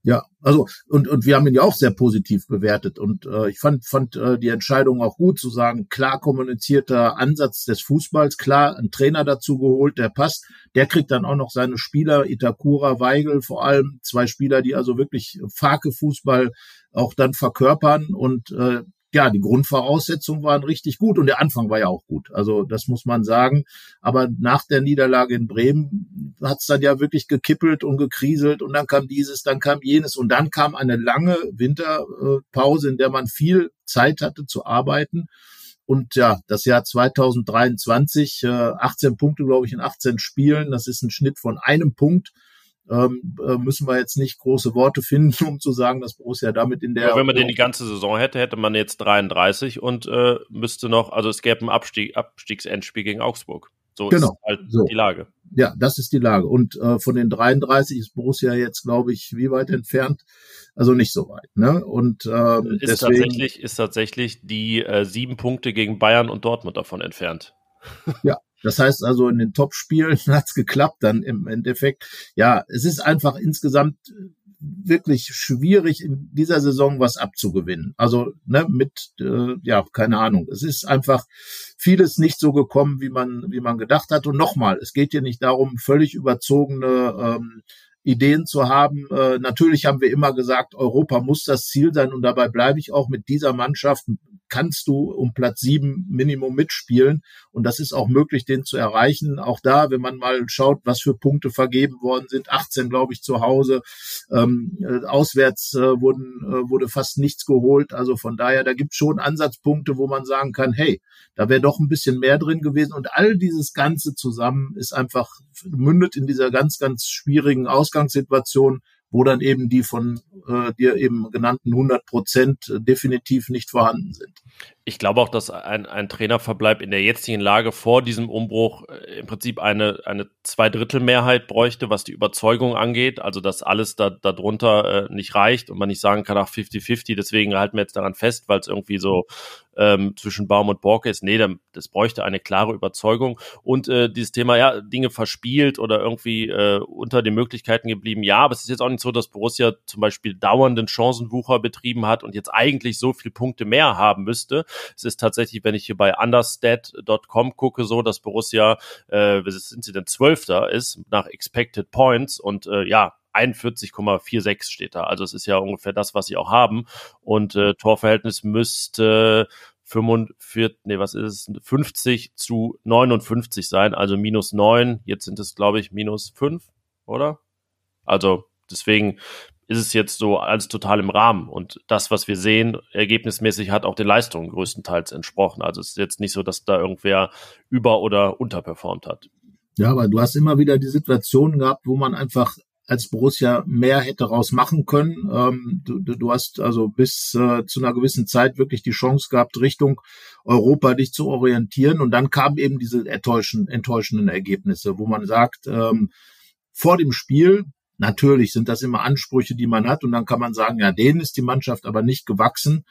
Ja, also und und wir haben ihn ja auch sehr positiv bewertet. Und äh, ich fand fand äh, die Entscheidung auch gut zu sagen, klar kommunizierter Ansatz des Fußballs, klar ein Trainer dazu geholt, der passt, der kriegt dann auch noch seine Spieler Itakura, Weigel, vor allem zwei Spieler, die also wirklich Fake Fußball auch dann verkörpern. Und äh, ja, die Grundvoraussetzungen waren richtig gut und der Anfang war ja auch gut. Also das muss man sagen. Aber nach der Niederlage in Bremen hat's dann ja wirklich gekippelt und gekriselt und dann kam dieses, dann kam jenes und dann kam eine lange Winterpause, in der man viel Zeit hatte zu arbeiten. Und ja, das Jahr 2023, 18 Punkte, glaube ich, in 18 Spielen, das ist ein Schnitt von einem Punkt ähm, äh, müssen wir jetzt nicht große Worte finden, um zu sagen, dass Borussia damit in der. Ja, wenn man den die ganze Saison hätte, hätte man jetzt 33 und äh, müsste noch, also es gäbe ein Abstieg, Abstiegsendspiel gegen Augsburg. So genau, ist halt so. die Lage. Ja, das ist die Lage. Und äh, von den 33 ist Borussia jetzt, glaube ich, wie weit entfernt? Also nicht so weit. Ne? Und äh, ist deswegen, tatsächlich ist tatsächlich die äh, sieben Punkte gegen Bayern und Dortmund davon entfernt. Ja, das heißt also, in den Top-Spielen hat's geklappt dann im Endeffekt. Ja, es ist einfach insgesamt wirklich schwierig, in dieser Saison was abzugewinnen. Also ne, mit, äh, ja, keine Ahnung. Es ist einfach vieles nicht so gekommen, wie man, wie man gedacht hat. Und nochmal, es geht hier nicht darum, völlig überzogene ähm, Ideen zu haben. Äh, natürlich haben wir immer gesagt, Europa muss das Ziel sein und dabei bleibe ich auch mit dieser Mannschaft kannst du um Platz sieben Minimum mitspielen. Und das ist auch möglich, den zu erreichen. Auch da, wenn man mal schaut, was für Punkte vergeben worden sind, 18, glaube ich, zu Hause. Ähm, äh, auswärts äh, wurden, äh, wurde fast nichts geholt. Also von daher, da gibt es schon Ansatzpunkte, wo man sagen kann, hey, da wäre doch ein bisschen mehr drin gewesen. Und all dieses Ganze zusammen ist einfach mündet in dieser ganz, ganz schwierigen Ausgangssituation wo dann eben die von äh, dir eben genannten 100 Prozent definitiv nicht vorhanden sind. Ich glaube auch, dass ein, ein Trainerverbleib in der jetzigen Lage vor diesem Umbruch äh, im Prinzip eine, eine Zweidrittelmehrheit bräuchte, was die Überzeugung angeht. Also, dass alles da, darunter äh, nicht reicht und man nicht sagen kann, ach, 50-50, deswegen halten wir jetzt daran fest, weil es irgendwie so ähm, zwischen Baum und Borke ist. Nee, das bräuchte eine klare Überzeugung. Und äh, dieses Thema, ja, Dinge verspielt oder irgendwie äh, unter den Möglichkeiten geblieben. Ja, aber es ist jetzt auch nicht so, dass Borussia zum Beispiel dauernden Chancenwucher betrieben hat und jetzt eigentlich so viele Punkte mehr haben müsste. Es ist tatsächlich, wenn ich hier bei understat.com gucke, so, dass Borussia, äh, sind sie denn Zwölfter ist nach Expected Points und äh, ja, 41,46 steht da. Also es ist ja ungefähr das, was sie auch haben. Und äh, Torverhältnis müsste 45, nee, was ist es? 50 zu 59 sein, also minus 9. Jetzt sind es, glaube ich, minus 5, oder? Also deswegen ist es jetzt so alles total im Rahmen. Und das, was wir sehen, ergebnismäßig hat auch den Leistungen größtenteils entsprochen. Also es ist jetzt nicht so, dass da irgendwer über- oder unterperformt hat. Ja, aber du hast immer wieder die Situation gehabt, wo man einfach als Borussia mehr hätte raus machen können. Ähm, du, du hast also bis äh, zu einer gewissen Zeit wirklich die Chance gehabt, Richtung Europa dich zu orientieren. Und dann kamen eben diese enttäuschenden, Ergebnisse, wo man sagt, ähm, vor dem Spiel, natürlich sind das immer Ansprüche, die man hat. Und dann kann man sagen, ja, denen ist die Mannschaft aber nicht gewachsen.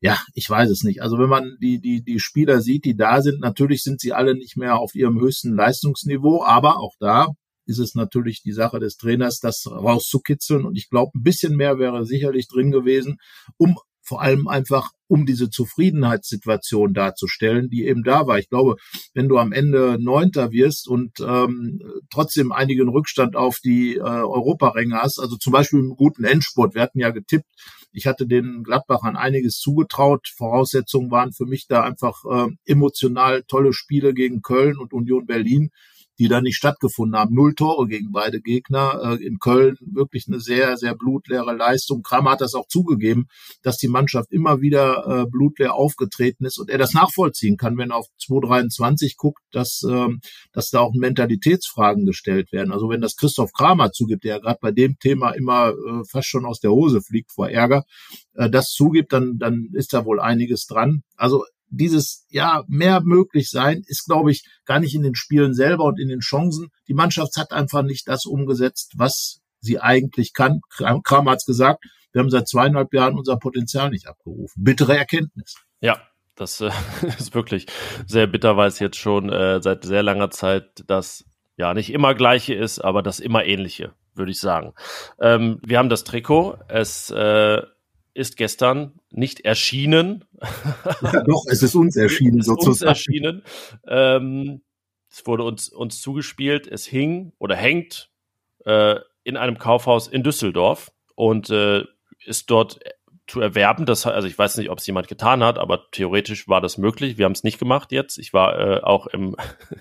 Ja, ich weiß es nicht. Also wenn man die, die, die Spieler sieht, die da sind, natürlich sind sie alle nicht mehr auf ihrem höchsten Leistungsniveau, aber auch da ist es natürlich die Sache des Trainers, das rauszukitzeln. Und ich glaube, ein bisschen mehr wäre sicherlich drin gewesen, um vor allem einfach, um diese Zufriedenheitssituation darzustellen, die eben da war. Ich glaube, wenn du am Ende Neunter wirst und ähm, trotzdem einigen Rückstand auf die äh, Europaränge hast, also zum Beispiel einen guten Endspurt, wir hatten ja getippt, ich hatte den Gladbachern einiges zugetraut. Voraussetzungen waren für mich da einfach äh, emotional tolle Spiele gegen Köln und Union Berlin die da nicht stattgefunden haben. Null Tore gegen beide Gegner. Äh, in Köln wirklich eine sehr, sehr blutleere Leistung. Kramer hat das auch zugegeben, dass die Mannschaft immer wieder äh, blutleer aufgetreten ist und er das nachvollziehen kann, wenn er auf 223 guckt, dass, ähm, dass da auch Mentalitätsfragen gestellt werden. Also wenn das Christoph Kramer zugibt, der ja gerade bei dem Thema immer äh, fast schon aus der Hose fliegt vor Ärger, äh, das zugibt, dann, dann ist da wohl einiges dran. Also dieses ja mehr möglich sein ist, glaube ich, gar nicht in den Spielen selber und in den Chancen. Die Mannschaft hat einfach nicht das umgesetzt, was sie eigentlich kann. Kram hat's gesagt, wir haben seit zweieinhalb Jahren unser Potenzial nicht abgerufen. Bittere Erkenntnis. Ja, das äh, ist wirklich sehr bitter, weil es jetzt schon äh, seit sehr langer Zeit das ja nicht immer gleiche ist, aber das immer ähnliche, würde ich sagen. Ähm, wir haben das Trikot. Es äh, ist gestern nicht erschienen. Ja, doch, es ist uns erschienen, es ist sozusagen. Uns erschienen. Ähm, es wurde uns, uns zugespielt. Es hing oder hängt äh, in einem Kaufhaus in Düsseldorf und äh, ist dort zu erwerben. Das, also ich weiß nicht, ob es jemand getan hat, aber theoretisch war das möglich. Wir haben es nicht gemacht jetzt. Ich war äh, auch im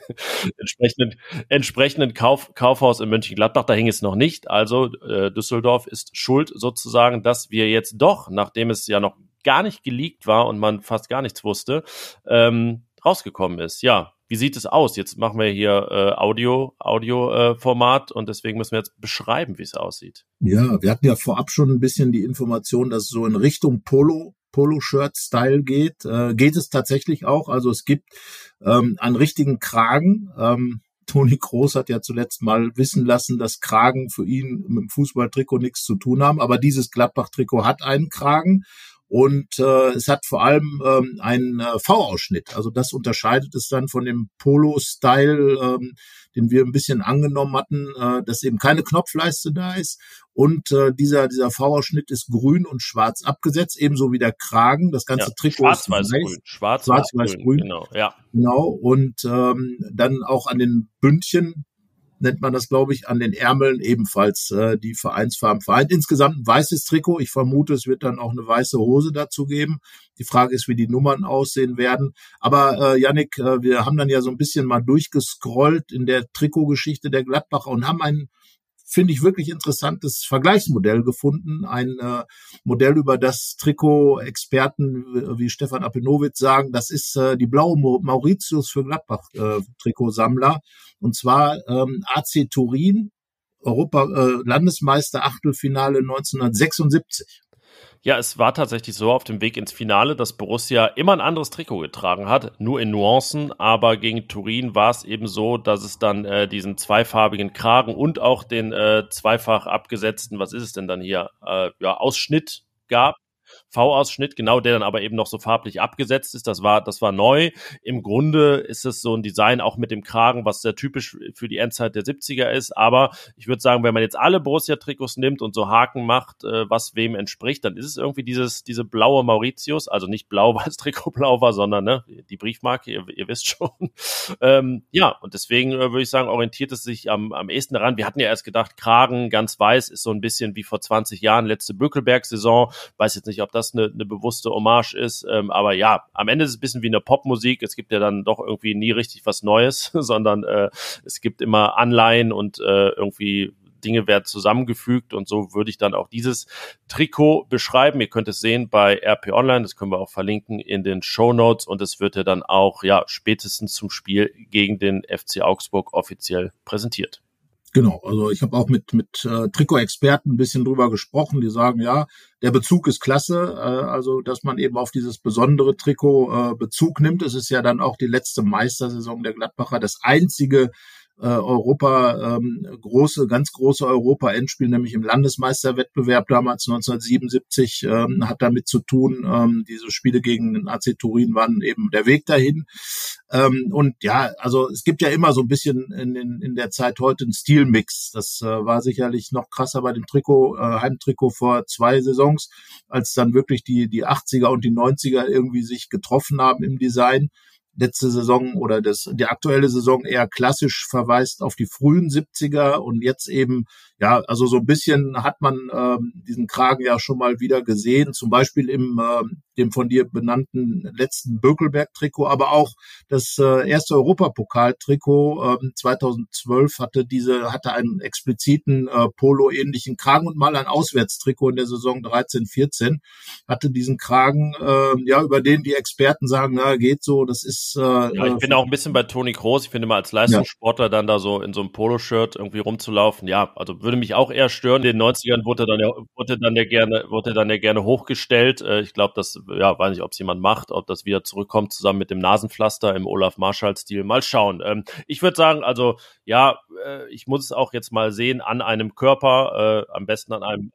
entsprechenden, entsprechenden Kauf, Kaufhaus in Mönchengladbach. Da hing es noch nicht. Also äh, Düsseldorf ist schuld sozusagen, dass wir jetzt doch, nachdem es ja noch gar nicht geleakt war und man fast gar nichts wusste, ähm, rausgekommen ist. Ja, wie sieht es aus? Jetzt machen wir hier äh, Audio, Audio-Format äh, und deswegen müssen wir jetzt beschreiben, wie es aussieht. Ja, wir hatten ja vorab schon ein bisschen die Information, dass es so in Richtung Polo Polo-Shirt-Style geht. Äh, geht es tatsächlich auch. Also es gibt ähm, einen richtigen Kragen. Ähm, Toni Kroos hat ja zuletzt mal wissen lassen, dass Kragen für ihn mit dem Fußballtrikot nichts zu tun haben. Aber dieses Gladbach-Trikot hat einen Kragen und äh, es hat vor allem ähm, einen äh, V-Ausschnitt. Also das unterscheidet es dann von dem Polo-Style, ähm, den wir ein bisschen angenommen hatten, äh, dass eben keine Knopfleiste da ist. Und äh, dieser, dieser V-Ausschnitt ist grün und schwarz abgesetzt, ebenso wie der Kragen. Das ganze ja, Trikot schwarz, ist weiß, grün. Schwarz. Genau, ja. Genau. Und ähm, dann auch an den Bündchen nennt man das, glaube ich, an den Ärmeln ebenfalls äh, die Vereinsfarben vereint. Insgesamt ein weißes Trikot. Ich vermute, es wird dann auch eine weiße Hose dazu geben. Die Frage ist, wie die Nummern aussehen werden. Aber äh, Yannick, äh, wir haben dann ja so ein bisschen mal durchgescrollt in der Trikotgeschichte der Gladbacher und haben einen finde ich, wirklich interessantes Vergleichsmodell gefunden. Ein äh, Modell, über das Trikot-Experten wie Stefan Apinowitz sagen, das ist äh, die blaue Mauritius für Gladbach-Trikotsammler. Äh, und zwar ähm, AC Turin, Europa äh, Landesmeister Achtelfinale 1976. Ja, es war tatsächlich so auf dem Weg ins Finale, dass Borussia immer ein anderes Trikot getragen hat, nur in Nuancen, aber gegen Turin war es eben so, dass es dann äh, diesen zweifarbigen Kragen und auch den äh, zweifach abgesetzten, was ist es denn dann hier, äh, ja, Ausschnitt gab. V-Ausschnitt, genau, der dann aber eben noch so farblich abgesetzt ist. Das war, das war neu. Im Grunde ist es so ein Design auch mit dem Kragen, was sehr typisch für die Endzeit der 70er ist. Aber ich würde sagen, wenn man jetzt alle Borussia-Trikots nimmt und so Haken macht, äh, was wem entspricht, dann ist es irgendwie dieses, diese blaue Mauritius, also nicht blau, weil das Trikot blau war, sondern ne, die Briefmarke, ihr, ihr wisst schon. ähm, ja, und deswegen äh, würde ich sagen, orientiert es sich am, am ehesten daran. Wir hatten ja erst gedacht, Kragen ganz weiß ist so ein bisschen wie vor 20 Jahren, letzte Bökelberg-Saison. Weiß jetzt nicht, ob das eine, eine bewusste Hommage ist. Ähm, aber ja, am Ende ist es ein bisschen wie eine Popmusik. Es gibt ja dann doch irgendwie nie richtig was Neues, sondern äh, es gibt immer Anleihen und äh, irgendwie Dinge werden zusammengefügt und so würde ich dann auch dieses Trikot beschreiben. Ihr könnt es sehen bei RP Online, das können wir auch verlinken in den Show Notes und es wird ja dann auch ja spätestens zum Spiel gegen den FC Augsburg offiziell präsentiert. Genau, also ich habe auch mit mit äh, Trikot-Experten ein bisschen drüber gesprochen, die sagen, ja, der Bezug ist klasse, äh, also dass man eben auf dieses besondere Trikot äh, Bezug nimmt. Es ist ja dann auch die letzte Meistersaison der Gladbacher, das einzige äh, Europa ähm, große, ganz große Europa-Endspiel, nämlich im Landesmeisterwettbewerb damals 1977, ähm, hat damit zu tun. Ähm, diese Spiele gegen den AC Turin waren eben der Weg dahin. Ähm, und ja, also es gibt ja immer so ein bisschen in, in, in der Zeit heute einen Stilmix. Das äh, war sicherlich noch krasser bei dem Trikot, äh, Heimtrikot vor zwei Saisons, als dann wirklich die, die 80er und die 90er irgendwie sich getroffen haben im Design letzte Saison oder das, die aktuelle Saison eher klassisch verweist auf die frühen 70er und jetzt eben, ja, also so ein bisschen hat man ähm, diesen Kragen ja schon mal wieder gesehen, zum Beispiel im äh, dem von dir benannten letzten Bökelberg-Trikot, aber auch das äh, erste Europapokal-Trikot äh, 2012 hatte diese, hatte einen expliziten äh, Polo-ähnlichen Kragen und mal ein Auswärtstrikot in der Saison 13, 14 hatte diesen Kragen, äh, ja, über den die Experten sagen, na, geht so, das ist äh, ja, ich bin auch ein bisschen bei Toni Kroos. Ich finde mal als Leistungssportler ja. dann da so in so einem Poloshirt irgendwie rumzulaufen, ja, also würde mich auch eher stören. In den 90ern wurde dann ja, wurde dann ja gerne, wurde dann ja gerne hochgestellt. Äh, ich glaube, das, ja, weiß nicht, ob es jemand macht, ob das wieder zurückkommt zusammen mit dem Nasenpflaster im Olaf Marschall-Stil. Mal schauen. Ähm, ich würde sagen, also ja, äh, ich muss es auch jetzt mal sehen an einem Körper, äh, am besten an einem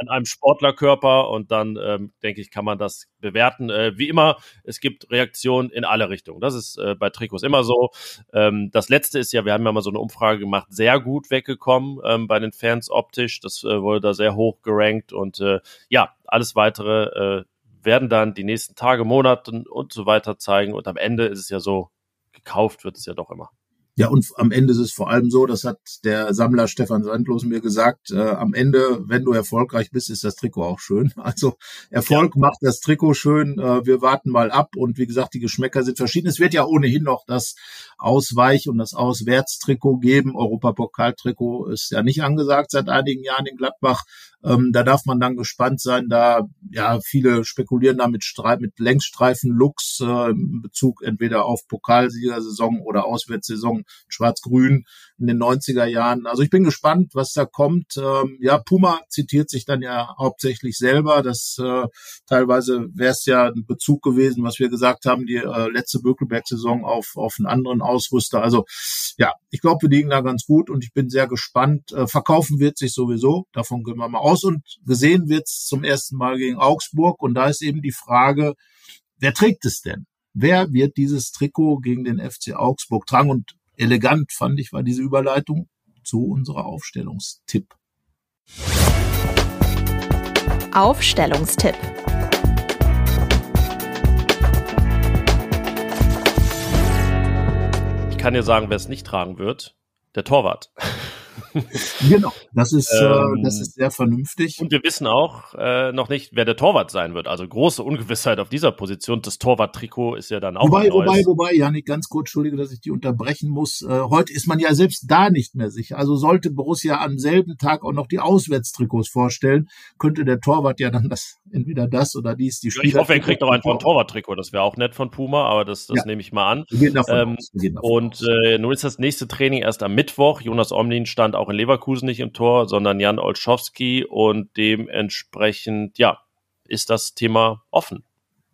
an einem Sportlerkörper und dann ähm, denke ich, kann man das bewerten. Äh, wie immer, es gibt Reaktionen in alle Richtungen. Das ist äh, bei Trikots immer so. Ähm, das letzte ist ja, wir haben ja mal so eine Umfrage gemacht, sehr gut weggekommen ähm, bei den Fans optisch. Das äh, wurde da sehr hoch gerankt und äh, ja, alles weitere äh, werden dann die nächsten Tage, Monate und so weiter zeigen. Und am Ende ist es ja so, gekauft wird es ja doch immer. Ja, und am Ende ist es vor allem so, das hat der Sammler Stefan Sandlos mir gesagt, äh, am Ende, wenn du erfolgreich bist, ist das Trikot auch schön. Also Erfolg ja. macht das Trikot schön. Äh, wir warten mal ab und wie gesagt, die Geschmäcker sind verschieden. Es wird ja ohnehin noch das Ausweich- und das Auswärtstrikot geben. Europapokaltrikot ist ja nicht angesagt seit einigen Jahren in Gladbach. Ähm, da darf man dann gespannt sein, da ja viele spekulieren da mit, Streif, mit Längsstreifen-Looks äh, in Bezug entweder auf Pokalsiegersaison oder Auswärtssaison Schwarz-Grün in den 90er Jahren. Also ich bin gespannt, was da kommt. Ähm, ja, Puma zitiert sich dann ja hauptsächlich selber. Das äh, teilweise wäre es ja ein Bezug gewesen, was wir gesagt haben, die äh, letzte Bökelberg-Saison auf, auf einen anderen Ausrüster. Also ja, ich glaube, wir liegen da ganz gut und ich bin sehr gespannt. Äh, verkaufen wird sich sowieso, davon gehen wir mal aus. Und gesehen wird es zum ersten Mal gegen Augsburg. Und da ist eben die Frage, wer trägt es denn? Wer wird dieses Trikot gegen den FC Augsburg tragen? Und elegant fand ich war diese Überleitung zu unserer Aufstellungstipp. Aufstellungstipp. Ich kann dir sagen, wer es nicht tragen wird. Der Torwart. genau, das ist, ähm, äh, das ist sehr vernünftig. Und wir wissen auch äh, noch nicht, wer der Torwart sein wird. Also große Ungewissheit auf dieser Position. Das Torwart-Trikot ist ja dann auch. Wobei, wobei, wobei, Janik, ganz kurz, entschuldige, dass ich die unterbrechen muss. Äh, heute ist man ja selbst da nicht mehr sicher. Also sollte Borussia am selben Tag auch noch die Auswärtstrikots vorstellen, könnte der Torwart ja dann das, entweder das oder dies, die Spieler. Ich hoffe, er kriegt auch einfach ein Torwart-Trikot. Das wäre auch nett von Puma, aber das, das ja. nehme ich mal an. Wir gehen davon ähm, aus. Gehen davon und äh, nun ist das nächste Training erst am Mittwoch. Jonas Omlin stand stand auch in Leverkusen nicht im Tor, sondern Jan Olschowski und dementsprechend, ja, ist das Thema offen.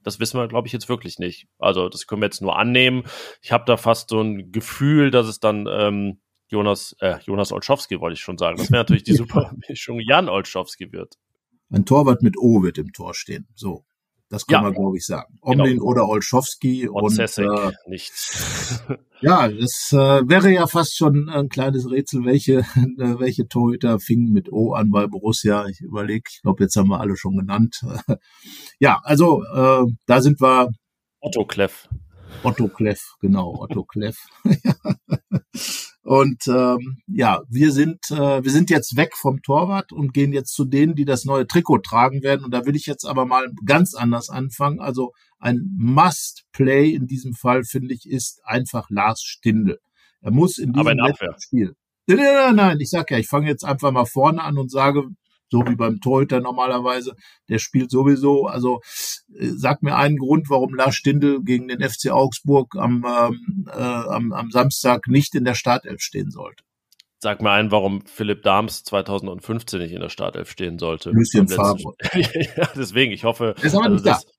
Das wissen wir, glaube ich, jetzt wirklich nicht. Also das können wir jetzt nur annehmen. Ich habe da fast so ein Gefühl, dass es dann ähm, Jonas, äh, Jonas Olschowski wollte ich schon sagen. Das wäre natürlich die super Mischung Jan Olschowski wird. Ein Torwart mit O wird im Tor stehen. So. Das kann ja. man, glaube ich, sagen. Genau. Omlin genau. oder Olschowski und, und äh, nichts. ja, das äh, wäre ja fast schon ein kleines Rätsel, welche äh, welche Torhüter fingen mit O an bei Borussia. Ich überlege, ich glaube, jetzt haben wir alle schon genannt. ja, also äh, da sind wir. Otto Kleff. Otto Kleff, genau, Otto Kleff. Und ähm, ja, wir sind äh, wir sind jetzt weg vom Torwart und gehen jetzt zu denen, die das neue Trikot tragen werden. Und da will ich jetzt aber mal ganz anders anfangen. Also ein Must-Play in diesem Fall finde ich ist einfach Lars Stindl. Er muss in diesem in Spiel. Nein, nein, nein, ich sag ja, ich fange jetzt einfach mal vorne an und sage, so wie beim Torhüter normalerweise. Der spielt sowieso. Also äh, sag mir einen Grund, warum Lars Stindl gegen den FC Augsburg am, ähm, äh, am, am Samstag nicht in der Startelf stehen sollte. Sag mir einen, warum Philipp Dahms 2015 nicht in der Startelf stehen sollte. Lucien Favre. ja, deswegen, ich hoffe. ist aber nicht also das, da.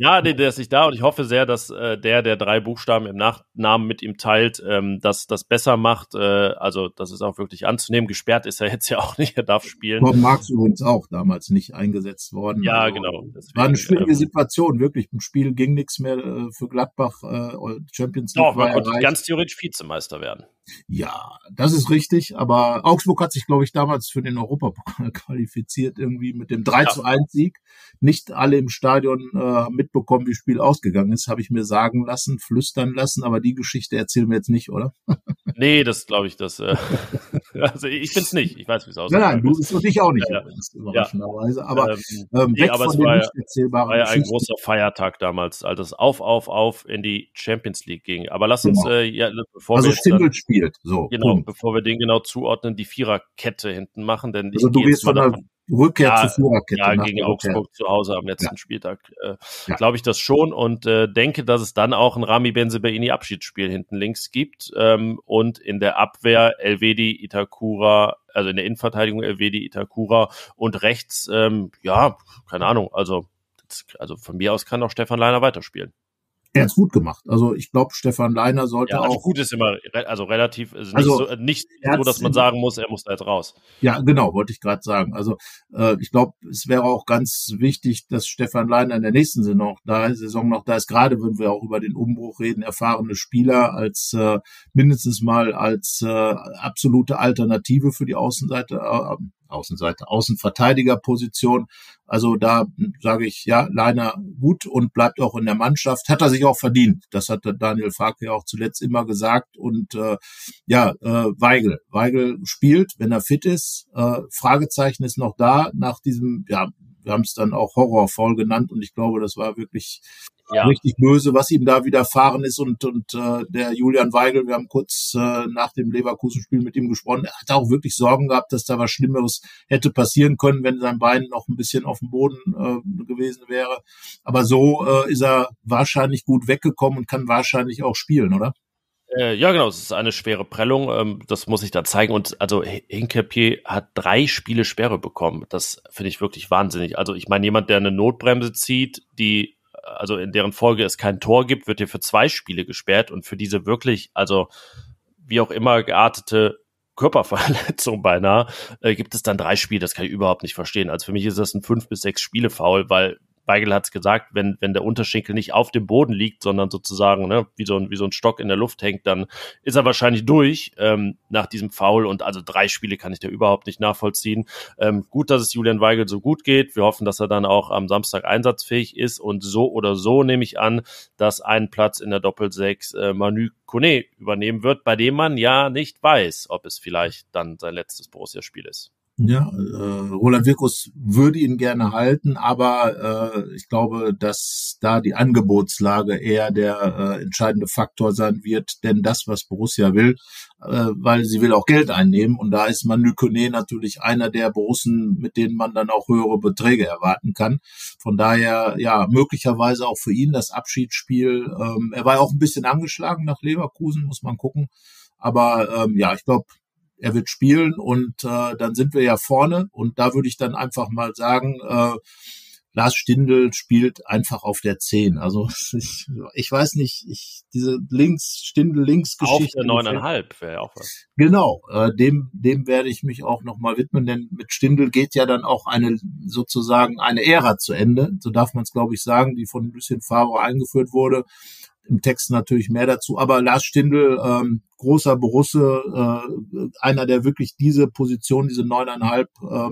Ja, der, der ist nicht da und ich hoffe sehr, dass äh, der, der drei Buchstaben im Nachnamen mit ihm teilt, ähm, dass das besser macht. Äh, also das ist auch wirklich anzunehmen. Gesperrt ist er jetzt ja auch nicht, er darf spielen. Tom Marx übrigens auch damals nicht eingesetzt worden. Ja, also, genau. Deswegen, war eine schwierige ähm, Situation, wirklich. Im Spiel ging nichts mehr äh, für Gladbach. Äh, Champions League. Doch, man konnte erreicht. ganz theoretisch Vizemeister werden. Ja, das ist richtig, aber Augsburg hat sich, glaube ich, damals für den Europapokal qualifiziert, irgendwie mit dem 3 ja. zu 1 Sieg. Nicht alle im Stadion äh, mitbekommen, wie das Spiel ausgegangen ist, habe ich mir sagen lassen, flüstern lassen, aber die Geschichte erzählen wir jetzt nicht, oder? nee, das glaube ich, das, äh, also ich bin's nicht, ich weiß, wie es aussieht. Nein, nein, du bist ich auch nicht, ja, überraschenderweise, aber, ähm, ähm, nee, aber es war, war ja ein großer Feiertag damals, als es auf, auf, auf in die Champions League ging. Aber lass uns, genau. äh, ja, bevor also wir dann, spielt. So, genau, Punkt. bevor wir den genau zuordnen, die Viererkette hinten machen, denn also ich du gehst von der Rückkehr ja, zur Viererkette. Ja, gegen Augsburg zu Hause am letzten ja. Spieltag äh, ja. glaube ich das schon und äh, denke, dass es dann auch ein Rami Benzebaini Abschiedsspiel hinten links gibt ähm, und in der Abwehr Elvedi Itakura, also in der Innenverteidigung Elvedi Itakura und rechts, ähm, ja, keine Ahnung, also also von mir aus kann auch Stefan Leiner weiterspielen. Hat's gut gemacht. Also ich glaube, Stefan Leiner sollte ja, also auch. Gut ist immer, also relativ, also, also nicht, so, nicht so, dass man sagen muss, er muss da jetzt raus. Ja, genau, wollte ich gerade sagen. Also äh, ich glaube, es wäre auch ganz wichtig, dass Stefan Leiner in der nächsten Saison noch da, Saison noch da ist, gerade wenn wir auch über den Umbruch reden, erfahrene Spieler als äh, mindestens mal als äh, absolute Alternative für die Außenseite, äh, Außenseite, Außenverteidigerposition. Also da sage ich, ja, Leiner gut und bleibt auch in der Mannschaft. Hat er sich auch verdient. Das hat Daniel Farke auch zuletzt immer gesagt. Und äh, ja, äh, Weigel. Weigel spielt, wenn er fit ist. Äh, Fragezeichen ist noch da nach diesem, ja, wir haben es dann auch Horrorfall genannt und ich glaube, das war wirklich ja. richtig böse, was ihm da widerfahren ist. Und, und äh, der Julian Weigel, wir haben kurz äh, nach dem Leverkusen-Spiel mit ihm gesprochen, er hat auch wirklich Sorgen gehabt, dass da was Schlimmeres hätte passieren können, wenn sein Bein noch ein bisschen auf dem Boden äh, gewesen wäre. Aber so äh, ist er wahrscheinlich gut weggekommen und kann wahrscheinlich auch spielen, oder? Äh, ja, genau, es ist eine schwere Prellung, ähm, das muss ich da zeigen. Und also Hinkepier hat drei Spiele Sperre bekommen. Das finde ich wirklich wahnsinnig. Also ich meine, jemand, der eine Notbremse zieht, die also in deren Folge es kein Tor gibt, wird hier für zwei Spiele gesperrt und für diese wirklich, also wie auch immer geartete Körperverletzung beinahe, äh, gibt es dann drei Spiele. Das kann ich überhaupt nicht verstehen. Also für mich ist das ein fünf bis sechs Spiele Foul, weil Weigel hat es gesagt, wenn, wenn der Unterschenkel nicht auf dem Boden liegt, sondern sozusagen ne, wie, so ein, wie so ein Stock in der Luft hängt, dann ist er wahrscheinlich durch ähm, nach diesem Foul. Und also drei Spiele kann ich da überhaupt nicht nachvollziehen. Ähm, gut, dass es Julian Weigel so gut geht. Wir hoffen, dass er dann auch am Samstag einsatzfähig ist. Und so oder so nehme ich an, dass ein Platz in der Doppel-6 äh, Manu Kone übernehmen wird, bei dem man ja nicht weiß, ob es vielleicht dann sein letztes Borussia-Spiel ist. Ja, äh, Roland Wirkus würde ihn gerne halten, aber äh, ich glaube, dass da die Angebotslage eher der äh, entscheidende Faktor sein wird, denn das, was Borussia will, äh, weil sie will auch Geld einnehmen und da ist Manu Kone natürlich einer der Borussen, mit denen man dann auch höhere Beträge erwarten kann. Von daher, ja, möglicherweise auch für ihn das Abschiedsspiel. Ähm, er war ja auch ein bisschen angeschlagen nach Leverkusen, muss man gucken. Aber ähm, ja, ich glaube, er wird spielen und äh, dann sind wir ja vorne und da würde ich dann einfach mal sagen, äh, Lars Stindl spielt einfach auf der 10. Also ich, ich weiß nicht, ich, diese links, Stindl links Geschichte. Auf der neuneinhalb wäre ja auch was. Genau, äh, dem, dem werde ich mich auch nochmal widmen, denn mit Stindl geht ja dann auch eine, sozusagen eine Ära zu Ende. So darf man es, glaube ich, sagen, die von Lucien Favre eingeführt wurde im Text natürlich mehr dazu. Aber Lars Stindl, ähm, großer Borusse, äh, einer, der wirklich diese Position, diese neuneinhalb, äh,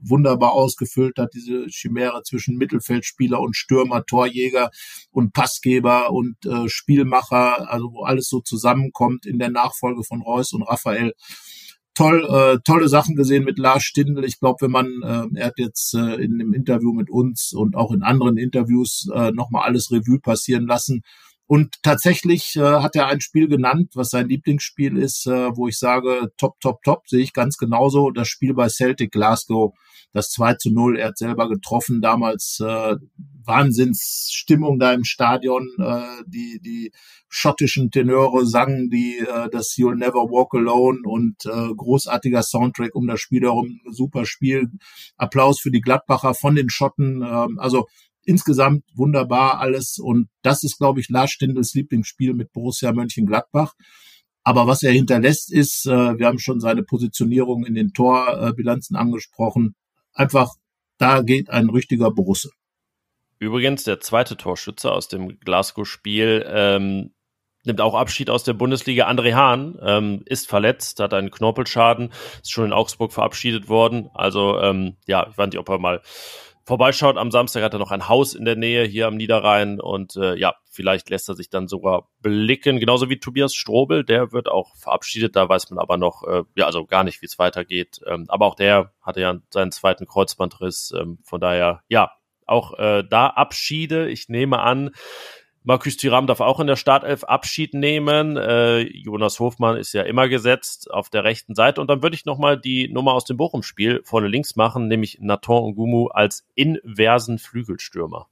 wunderbar ausgefüllt hat, diese Chimäre zwischen Mittelfeldspieler und Stürmer, Torjäger und Passgeber und äh, Spielmacher, also wo alles so zusammenkommt in der Nachfolge von Reus und Raphael toll, äh, tolle Sachen gesehen mit Lars Stindl. Ich glaube, wenn man, äh, er hat jetzt äh, in dem Interview mit uns und auch in anderen Interviews äh, nochmal alles Revue passieren lassen. Und tatsächlich äh, hat er ein Spiel genannt, was sein Lieblingsspiel ist, äh, wo ich sage, top, top, top, sehe ich ganz genauso. Das Spiel bei Celtic Glasgow, das 2 zu 0, er hat selber getroffen, damals äh, Wahnsinnsstimmung da im Stadion. Äh, die, die schottischen Tenöre sangen die äh, das You'll Never Walk Alone und äh, großartiger Soundtrack um das Spiel herum, super Spiel. Applaus für die Gladbacher von den Schotten. Äh, also insgesamt wunderbar alles. Und das ist, glaube ich, Lars Stindls Lieblingsspiel mit Borussia Mönchengladbach. Aber was er hinterlässt, ist, äh, wir haben schon seine Positionierung in den Torbilanzen angesprochen. Einfach, da geht ein richtiger Borusse. Übrigens, der zweite Torschütze aus dem Glasgow-Spiel ähm, nimmt auch Abschied aus der Bundesliga. André Hahn ähm, ist verletzt, hat einen Knorpelschaden, ist schon in Augsburg verabschiedet worden. Also ähm, ja, ich weiß nicht, ob er mal vorbeischaut am Samstag, hat er noch ein Haus in der Nähe hier am Niederrhein und äh, ja, vielleicht lässt er sich dann sogar blicken. Genauso wie Tobias Strobel, der wird auch verabschiedet, da weiß man aber noch, äh, ja, also gar nicht, wie es weitergeht. Ähm, aber auch der hatte ja seinen zweiten Kreuzbandriss, ähm, von daher, ja, auch äh, da Abschiede. Ich nehme an, Markus Thuram darf auch in der Startelf Abschied nehmen. Äh, Jonas Hofmann ist ja immer gesetzt auf der rechten Seite. Und dann würde ich nochmal die Nummer aus dem Bochum-Spiel vorne links machen, nämlich Nathan Ngumu als inversen Flügelstürmer.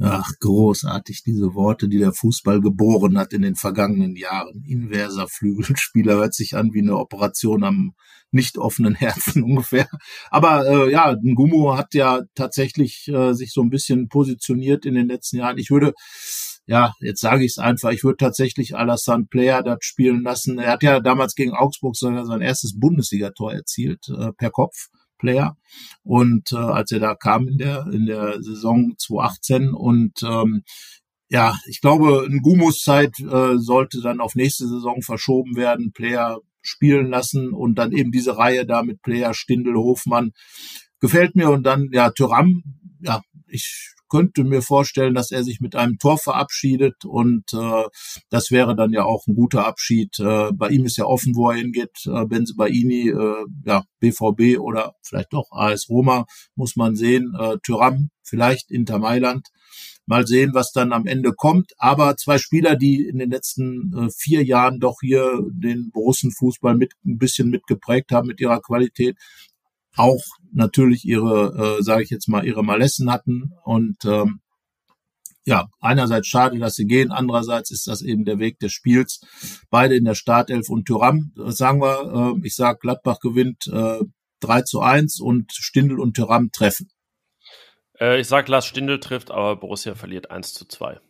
Ach, großartig, diese Worte, die der Fußball geboren hat in den vergangenen Jahren. Inverser Flügelspieler hört sich an wie eine Operation am nicht offenen Herzen ungefähr. Aber äh, ja, Ngumu hat ja tatsächlich äh, sich so ein bisschen positioniert in den letzten Jahren. Ich würde ja, jetzt sage ich es einfach, ich würde tatsächlich Alassane Player dort spielen lassen. Er hat ja damals gegen Augsburg sogar sein erstes Bundesligator erzielt, äh, per Kopf. Player. Und äh, als er da kam in der in der Saison 2018 und ähm, ja, ich glaube, ein Gumus Zeit äh, sollte dann auf nächste Saison verschoben werden, Player spielen lassen und dann eben diese Reihe da mit Player Stindel Hofmann gefällt mir und dann ja Tyram, ja, ich könnte mir vorstellen, dass er sich mit einem Tor verabschiedet und äh, das wäre dann ja auch ein guter Abschied. Äh, bei ihm ist ja offen, wo er hingeht. Äh, Benzebaini, äh, ja, BVB oder vielleicht doch AS Roma, muss man sehen. Äh, Tyram, vielleicht Inter Mailand. Mal sehen, was dann am Ende kommt. Aber zwei Spieler, die in den letzten äh, vier Jahren doch hier den Borussenfußball mit ein bisschen mitgeprägt haben mit ihrer Qualität, auch natürlich ihre, äh, sage ich jetzt mal, ihre Malessen hatten. Und ähm, ja, einerseits schade, dass sie gehen, andererseits ist das eben der Weg des Spiels. Beide in der Startelf und Tyram, sagen wir, äh, ich sag, Gladbach gewinnt äh, 3 zu 1 und Stindl und Tyram treffen. Äh, ich sag, Lars Stindl trifft, aber Borussia verliert 1 zu 2.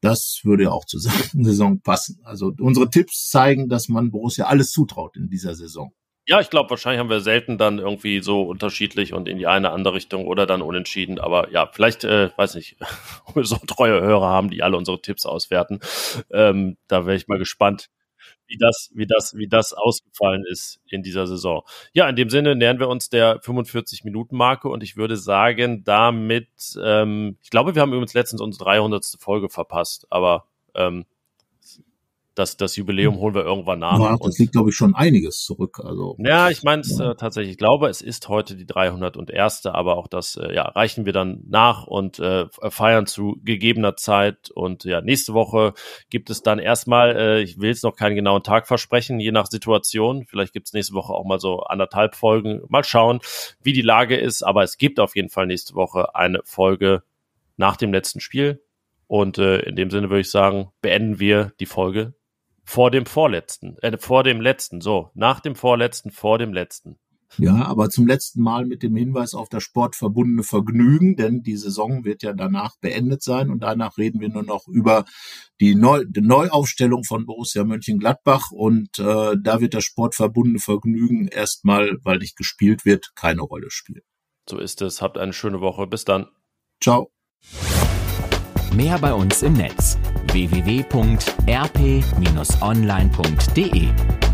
Das würde ja auch zur Saison passen. Also unsere Tipps zeigen, dass man Borussia alles zutraut in dieser Saison. Ja, ich glaube, wahrscheinlich haben wir selten dann irgendwie so unterschiedlich und in die eine andere Richtung oder dann unentschieden. Aber ja, vielleicht, äh, weiß nicht, ob wir so treue Hörer haben, die alle unsere Tipps auswerten. Ähm, da wäre ich mal gespannt, wie das, wie das, wie das ausgefallen ist in dieser Saison. Ja, in dem Sinne nähern wir uns der 45-Minuten-Marke und ich würde sagen, damit, ähm, ich glaube, wir haben übrigens letztens unsere 300. Folge verpasst, aber ähm, das, das Jubiläum holen wir irgendwann nach. Ja, das liegt, glaube ich, schon einiges zurück. Also, ja, ich meine es ja. äh, tatsächlich. Ich glaube, es ist heute die 301. Aber auch das äh, ja, reichen wir dann nach und äh, feiern zu gegebener Zeit. Und ja, nächste Woche gibt es dann erstmal, äh, ich will jetzt noch keinen genauen Tag versprechen, je nach Situation. Vielleicht gibt es nächste Woche auch mal so anderthalb Folgen. Mal schauen, wie die Lage ist. Aber es gibt auf jeden Fall nächste Woche eine Folge nach dem letzten Spiel. Und äh, in dem Sinne würde ich sagen, beenden wir die Folge vor dem vorletzten, äh, vor dem letzten, so, nach dem vorletzten, vor dem letzten. Ja, aber zum letzten Mal mit dem Hinweis auf das sportverbundene Vergnügen, denn die Saison wird ja danach beendet sein und danach reden wir nur noch über die, Neu die Neuaufstellung von Borussia Mönchengladbach und äh, da wird das sportverbundene Vergnügen erstmal, weil nicht gespielt wird, keine Rolle spielen. So ist es. Habt eine schöne Woche. Bis dann. Ciao. Mehr bei uns im Netz www.rp-online.de